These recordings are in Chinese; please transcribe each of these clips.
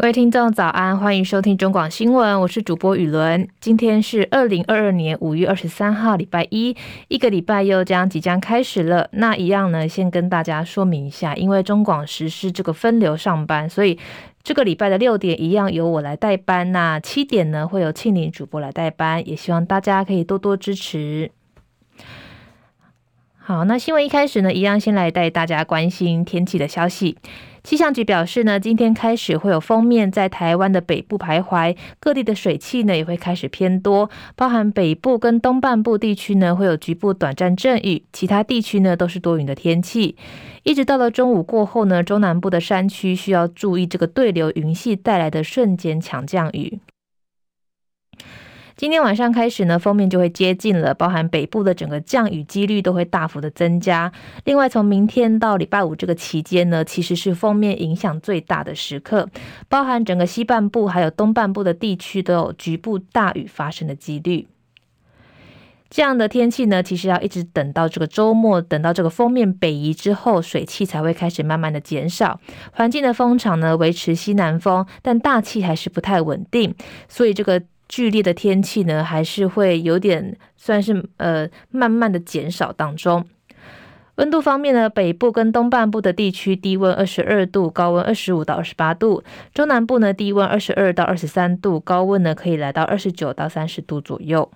各位听众早安，欢迎收听中广新闻，我是主播雨伦。今天是二零二二年五月二十三号，礼拜一，一个礼拜又将即将开始了。那一样呢，先跟大家说明一下，因为中广实施这个分流上班，所以这个礼拜的六点一样由我来代班，那七点呢会有庆玲主播来代班，也希望大家可以多多支持。好，那新闻一开始呢，一样先来带大家关心天气的消息。气象局表示呢，今天开始会有封面在台湾的北部徘徊，各地的水汽呢也会开始偏多，包含北部跟东半部地区呢会有局部短暂阵雨，其他地区呢都是多云的天气。一直到了中午过后呢，中南部的山区需要注意这个对流云系带来的瞬间强降雨。今天晚上开始呢，封面就会接近了，包含北部的整个降雨几率都会大幅的增加。另外，从明天到礼拜五这个期间呢，其实是封面影响最大的时刻，包含整个西半部还有东半部的地区都有局部大雨发生的几率。这样的天气呢，其实要一直等到这个周末，等到这个封面北移之后，水汽才会开始慢慢的减少。环境的风场呢，维持西南风，但大气还是不太稳定，所以这个。剧烈的天气呢，还是会有点算是呃慢慢的减少当中。温度方面呢，北部跟东半部的地区低温二十二度，高温二十五到二十八度；中南部呢，低温二十二到二十三度，高温呢可以来到二十九到三十度左右。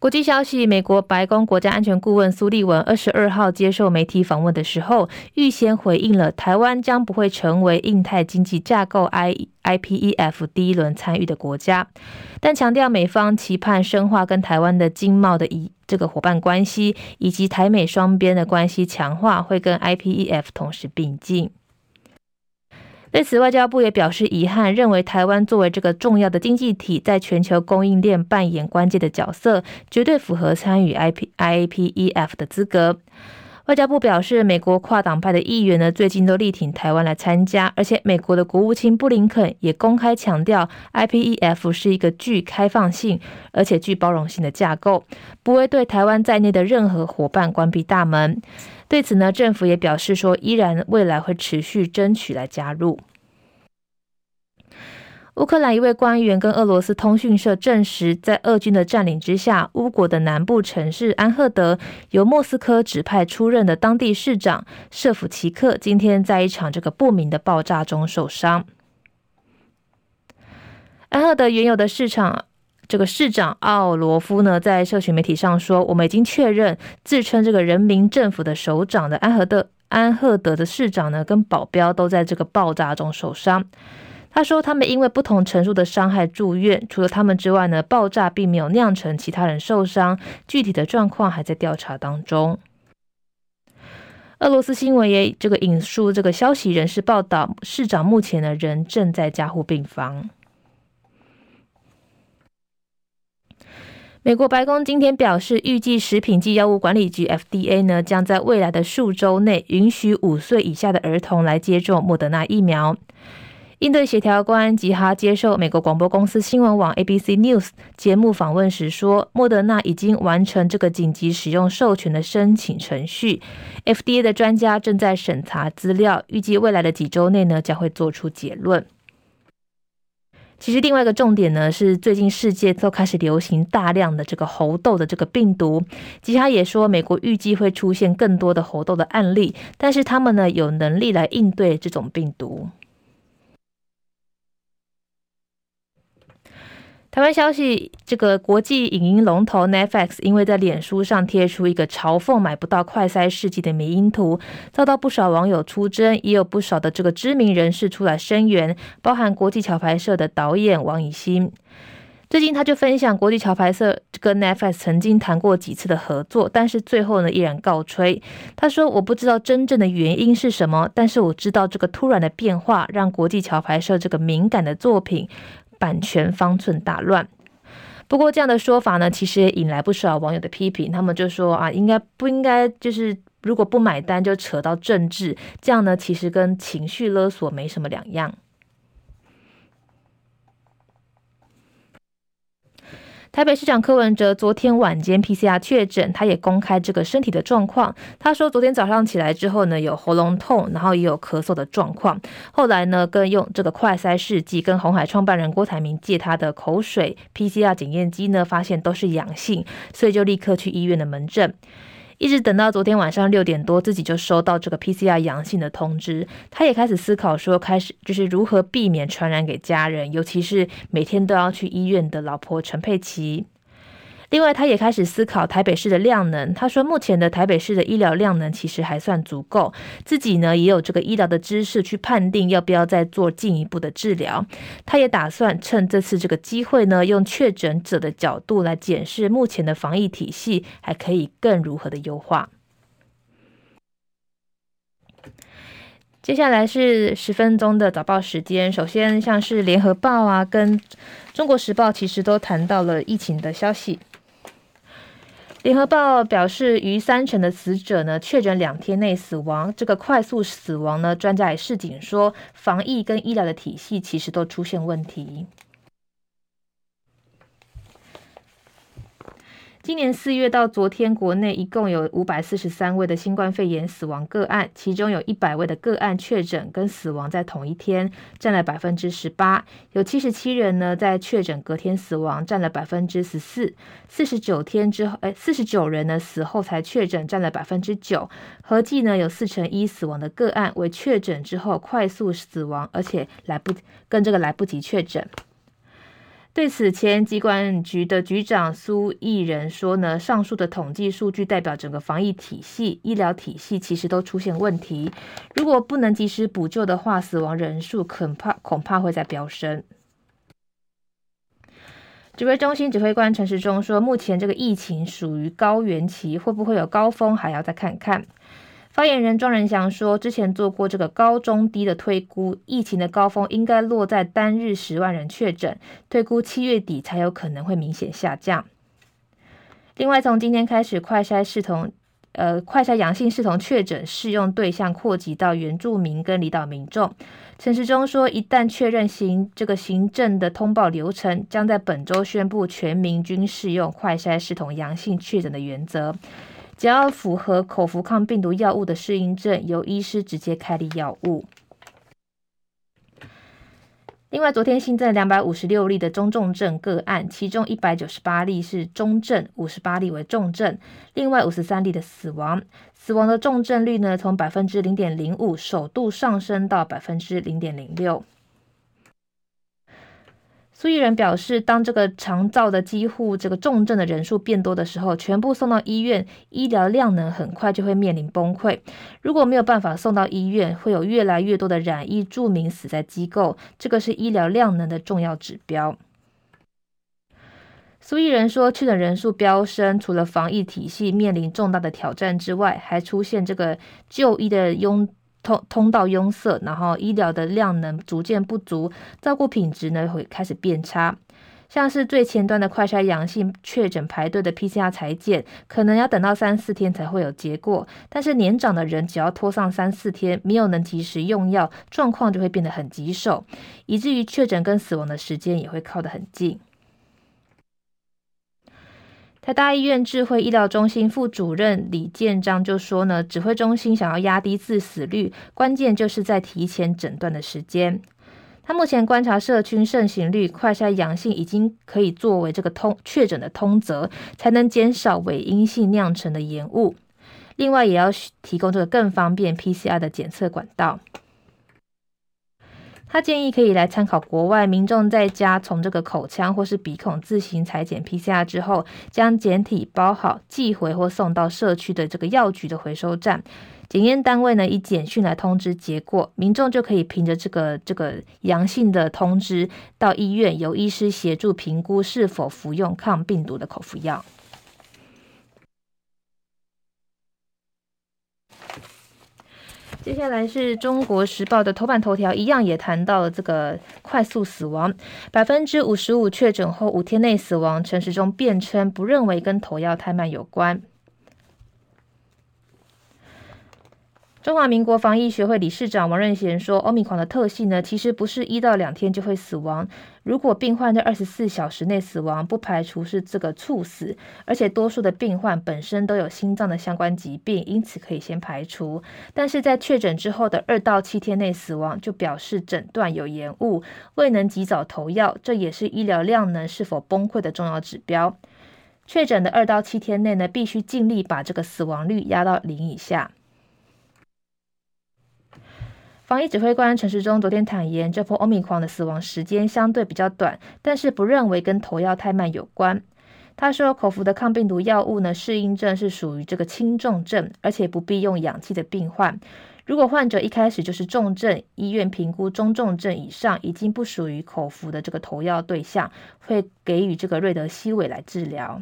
国际消息：美国白宫国家安全顾问苏利文二十二号接受媒体访问的时候，预先回应了台湾将不会成为印太经济架构 I IPEF 第一轮参与的国家，但强调美方期盼深化跟台湾的经贸的以这个伙伴关系，以及台美双边的关系强化会跟 IPEF 同时并进。对此，外交部也表示遗憾，认为台湾作为这个重要的经济体，在全球供应链扮演关键的角色，绝对符合参与 I P I P E F 的资格。外交部表示，美国跨党派的议员呢，最近都力挺台湾来参加，而且美国的国务卿布林肯也公开强调，IPEF 是一个具开放性而且具包容性的架构，不会对台湾在内的任何伙伴关闭大门。对此呢，政府也表示说，依然未来会持续争取来加入。乌克兰一位官员跟俄罗斯通讯社证实，在俄军的占领之下，乌国的南部城市安赫德由莫斯科指派出任的当地市长舍甫奇克，今天在一场这个不明的爆炸中受伤。安赫德原有的市场。这个市长奥罗夫呢，在社群媒体上说：“我们已经确认，自称这个人民政府的首长的安赫德安赫德的市长呢，跟保镖都在这个爆炸中受伤。”他说：“他们因为不同程度的伤害住院，除了他们之外呢，爆炸并没有酿成其他人受伤，具体的状况还在调查当中。”俄罗斯新闻也这个引述这个消息人士报道，市长目前呢，人正在加护病房。美国白宫今天表示，预计食品及药物管理局 FDA 呢，将在未来的数周内允许五岁以下的儿童来接种莫德纳疫苗。应对协调官吉哈接受美国广播公司新闻网 ABC News 节目访问时说，莫德纳已经完成这个紧急使用授权的申请程序，FDA 的专家正在审查资料，预计未来的几周内呢，将会做出结论。其实另外一个重点呢，是最近世界都开始流行大量的这个猴痘的这个病毒。吉哈也说，美国预计会出现更多的猴痘的案例，但是他们呢，有能力来应对这种病毒。台湾消息，这个国际影音龙头 Netflix 因为在脸书上贴出一个嘲讽买不到快筛试剂的迷因图，遭到不少网友出征，也有不少的这个知名人士出来声援，包含国际桥牌社的导演王以新。最近他就分享，国际桥牌社跟 Netflix 曾经谈过几次的合作，但是最后呢依然告吹。他说：“我不知道真正的原因是什么，但是我知道这个突然的变化让国际桥牌社这个敏感的作品。”版权方寸大乱。不过这样的说法呢，其实也引来不少网友的批评。他们就说啊，应该不应该就是如果不买单就扯到政治，这样呢，其实跟情绪勒索没什么两样。台北市长柯文哲昨天晚间 PCR 确诊，他也公开这个身体的状况。他说，昨天早上起来之后呢，有喉咙痛，然后也有咳嗽的状况。后来呢，跟用这个快筛试剂跟红海创办人郭台铭借他的口水 PCR 检验机呢，发现都是阳性，所以就立刻去医院的门诊。一直等到昨天晚上六点多，自己就收到这个 PCR 阳性的通知，他也开始思考说，开始就是如何避免传染给家人，尤其是每天都要去医院的老婆陈佩琪。另外，他也开始思考台北市的量能。他说，目前的台北市的医疗量能其实还算足够，自己呢也有这个医疗的知识去判定要不要再做进一步的治疗。他也打算趁这次这个机会呢，用确诊者的角度来检视目前的防疫体系，还可以更如何的优化。接下来是十分钟的早报时间。首先，像是联合报啊，跟中国时报，其实都谈到了疫情的消息。联合报表示，逾三成的死者呢，确诊两天内死亡。这个快速死亡呢，专家也示警说，防疫跟医疗的体系其实都出现问题。今年四月到昨天，国内一共有五百四十三位的新冠肺炎死亡个案，其中有一百位的个案确诊跟死亡在同一天，占了百分之十八。有七十七人呢在确诊隔天死亡，占了百分之十四。四十九天之后，哎，四十九人呢死后才确诊，占了百分之九。合计呢有四成一死亡的个案为确诊之后快速死亡，而且来不跟这个来不及确诊。对此，前疾管局的局长苏益仁说呢，上述的统计数据代表整个防疫体系、医疗体系其实都出现问题。如果不能及时补救的话，死亡人数恐怕恐怕会再飙升。指挥中心指挥官陈时中说，目前这个疫情属于高原期，会不会有高峰，还要再看看。发言人庄人祥说，之前做过这个高中低的推估，疫情的高峰应该落在单日十万人确诊，推估七月底才有可能会明显下降。另外，从今天开始，快筛视同呃快筛阳性视同确诊适用对象扩及到原住民跟离岛民众。陈时中说，一旦确认行这个行政的通报流程，将在本周宣布全民均适用快筛视同阳性确诊的原则。只要符合口服抗病毒药物的适应症，由医师直接开立药物。另外，昨天新增两百五十六例的中重症个案，其中一百九十八例是中症，五十八例为重症，另外五十三例的死亡。死亡的重症率呢，从百分之零点零五首度上升到百分之零点零六。苏益仁表示，当这个长照的几乎这个重症的人数变多的时候，全部送到医院，医疗量能很快就会面临崩溃。如果没有办法送到医院，会有越来越多的染疫住民死在机构，这个是医疗量能的重要指标。苏益仁说，确诊人数飙升，除了防疫体系面临重大的挑战之外，还出现这个就医的拥。通通道拥塞，然后医疗的量能逐渐不足，照顾品质呢会开始变差。像是最前端的快筛阳性确诊排队的 PCR 裁检，可能要等到三四天才会有结果。但是年长的人只要拖上三四天，没有能及时用药，状况就会变得很棘手，以至于确诊跟死亡的时间也会靠得很近。台大医院智慧医疗中心副主任李建章就说呢，指挥中心想要压低致死率，关键就是在提前诊断的时间。他目前观察社区盛行率，快筛阳性已经可以作为这个通确诊的通则，才能减少伪阴性酿成的延误。另外，也要提供这个更方便 PCR 的检测管道。他建议可以来参考国外民众在家从这个口腔或是鼻孔自行裁剪 PCR 之后，将检体包好寄回或送到社区的这个药局的回收站，检验单位呢以简讯来通知结果，民众就可以凭着这个这个阳性的通知到医院，由医师协助评估是否服用抗病毒的口服药。接下来是中国时报的头版头条，一样也谈到了这个快速死亡，百分之五十五确诊后五天内死亡。陈时中辩称不认为跟投药太慢有关。中华民国防疫学会理事长王任贤说，欧米狂的特性呢，其实不是一到两天就会死亡，如果病患在二十四小时内死亡，不排除是这个猝死，而且多数的病患本身都有心脏的相关疾病，因此可以先排除。但是在确诊之后的二到七天内死亡，就表示诊断有延误，未能及早投药，这也是医疗量能是否崩溃的重要指标。确诊的二到七天内呢，必须尽力把这个死亡率压到零以下。防疫指挥官陈时中昨天坦言，这波欧米狂的死亡时间相对比较短，但是不认为跟投药太慢有关。他说，口服的抗病毒药物呢，适应症是属于这个轻重症，而且不必用氧气的病患。如果患者一开始就是重症，医院评估中重症以上，已经不属于口服的这个投药对象，会给予这个瑞德西韦来治疗。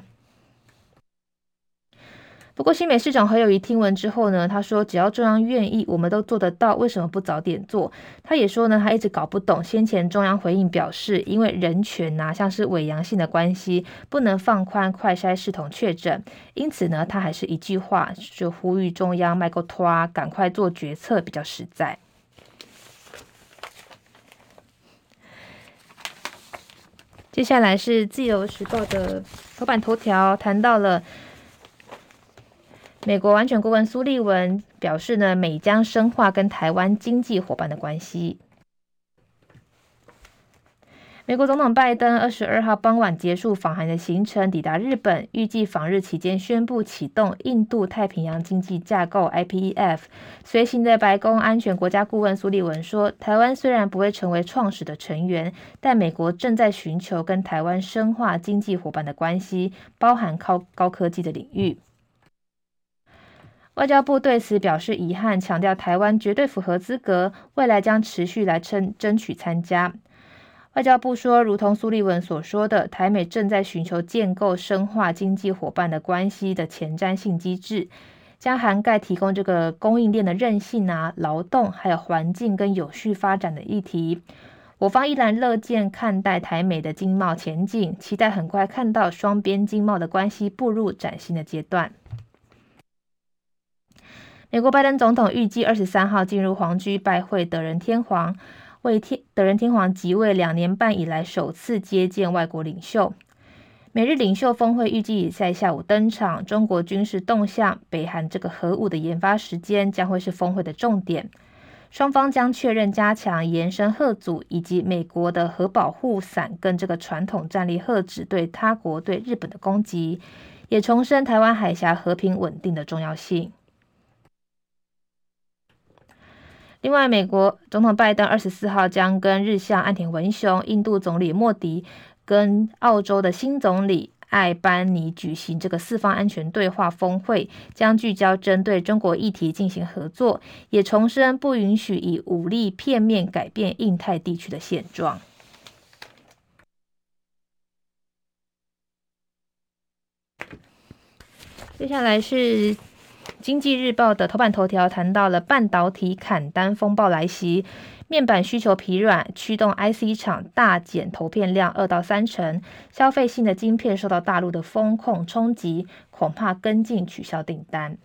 不过，新北市长侯友谊听闻之后呢，他说：“只要中央愿意，我们都做得到，为什么不早点做？”他也说呢，他一直搞不懂，先前中央回应表示，因为人权呐、啊，像是伪阳性的关系，不能放宽快筛系统确诊，因此呢，他还是一句话，就呼吁中央迈过拖，赶快做决策比较实在。接下来是自由时报的头版头条，谈到了。美国安全顾问苏利文表示呢，美将深化跟台湾经济伙伴的关系。美国总统拜登二十二号傍晚结束访韩的行程，抵达日本，预计访日期间宣布启动印度太平洋经济架构 （IPEF）。随行的白宫安全国家顾问苏利文说，台湾虽然不会成为创始的成员，但美国正在寻求跟台湾深化经济伙伴的关系，包含高高科技的领域。外交部对此表示遗憾，强调台湾绝对符合资格，未来将持续来争争取参加。外交部说，如同苏利文所说的，台美正在寻求建构深化经济伙伴的关系的前瞻性机制，将涵盖提供这个供应链的韧性啊、劳动，还有环境跟有序发展的议题。我方依然乐见看待台美的经贸前景，期待很快看到双边经贸的关系步入崭新的阶段。美国拜登总统预计二十三号进入皇居拜会德仁天皇，为天德仁天皇即位两年半以来首次接见外国领袖。美日领袖峰会预计在下午登场，中国军事动向、北韩这个核武的研发时间将会是峰会的重点。双方将确认加强延伸核组以及美国的核保护伞跟这个传统战力遏制对他国对日本的攻击，也重申台湾海峡和平稳定的重要性。另外，美国总统拜登二十四号将跟日相岸田文雄、印度总理莫迪跟澳洲的新总理艾班尼举行这个四方安全对话峰会，将聚焦针对中国议题进行合作，也重申不允许以武力片面改变印太地区的现状。接下来是。经济日报的头版头条谈到了半导体砍单风暴来袭，面板需求疲软，驱动 IC 厂大减投片量二到三成，消费性的晶片受到大陆的风控冲击，恐怕跟进取消订单。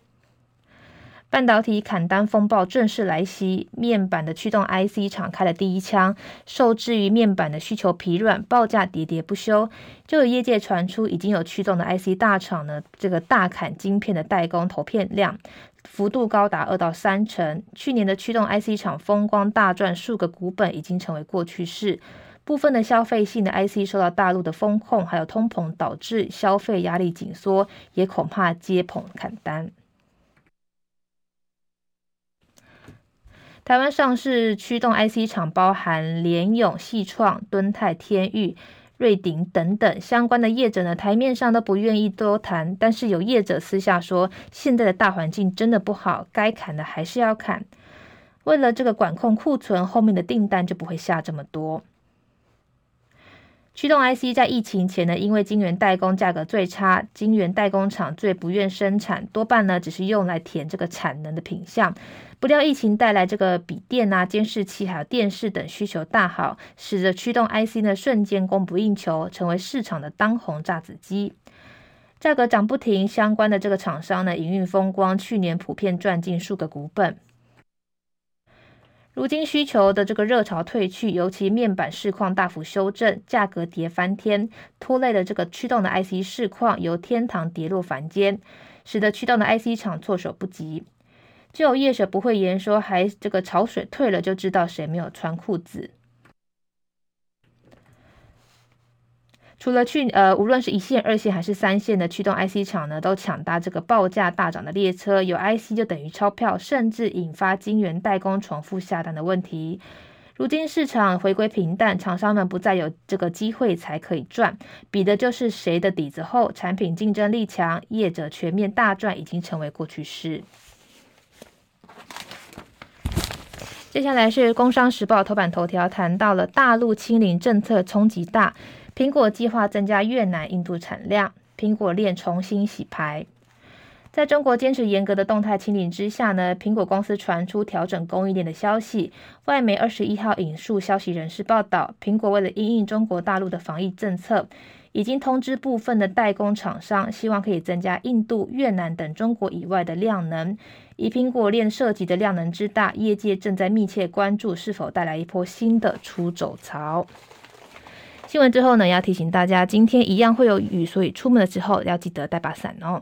半导体砍单风暴正式来袭，面板的驱动 IC 厂开了第一枪。受制于面板的需求疲软，报价喋喋不休。就有业界传出，已经有驱动的 IC 大厂呢，这个大砍晶片的代工投片量，幅度高达二到三成。去年的驱动 IC 厂风光大赚数个股本，已经成为过去式。部分的消费性的 IC 受到大陆的封控，还有通膨导致消费压力紧缩，也恐怕接捧砍单。台湾上市驱动 IC 厂包含联咏、矽创、敦泰、天钰、瑞鼎等等相关的业者呢，台面上都不愿意多谈，但是有业者私下说，现在的大环境真的不好，该砍的还是要砍。为了这个管控库存，后面的订单就不会下这么多。驱动 IC 在疫情前呢，因为晶圆代工价格最差，晶圆代工厂最不愿生产，多半呢只是用来填这个产能的品项。不料疫情带来这个笔电啊、监视器还有电视等需求大好，使得驱动 IC 呢瞬间供不应求，成为市场的当红炸子鸡，价格涨不停。相关的这个厂商呢营运风光，去年普遍赚进数个股本。如今需求的这个热潮退去，尤其面板市况大幅修正，价格跌翻天，拖累了这个驱动的 IC 市况由天堂跌落凡间，使得驱动的 IC 厂措手不及。就业者不会言说，还这个潮水退了就知道谁没有穿裤子。除了去呃，无论是一线、二线还是三线的驱动 IC 厂呢，都抢搭这个报价大涨的列车。有 IC 就等于钞票，甚至引发晶圆代工重复下单的问题。如今市场回归平淡，厂商们不再有这个机会才可以赚，比的就是谁的底子厚，产品竞争力强，业者全面大赚已经成为过去式。接下来是《工商时报》头版头条，谈到了大陆清零政策冲击大。苹果计划增加越南、印度产量，苹果链重新洗牌。在中国坚持严格的动态清零之下呢，苹果公司传出调整供应链的消息。外媒二十一号引述消息人士报道，苹果为了应应中国大陆的防疫政策，已经通知部分的代工厂商，希望可以增加印度、越南等中国以外的量能。以苹果链涉及的量能之大，业界正在密切关注是否带来一波新的出走潮。新闻之后呢，要提醒大家，今天一样会有雨，所以出门的时候要记得带把伞哦。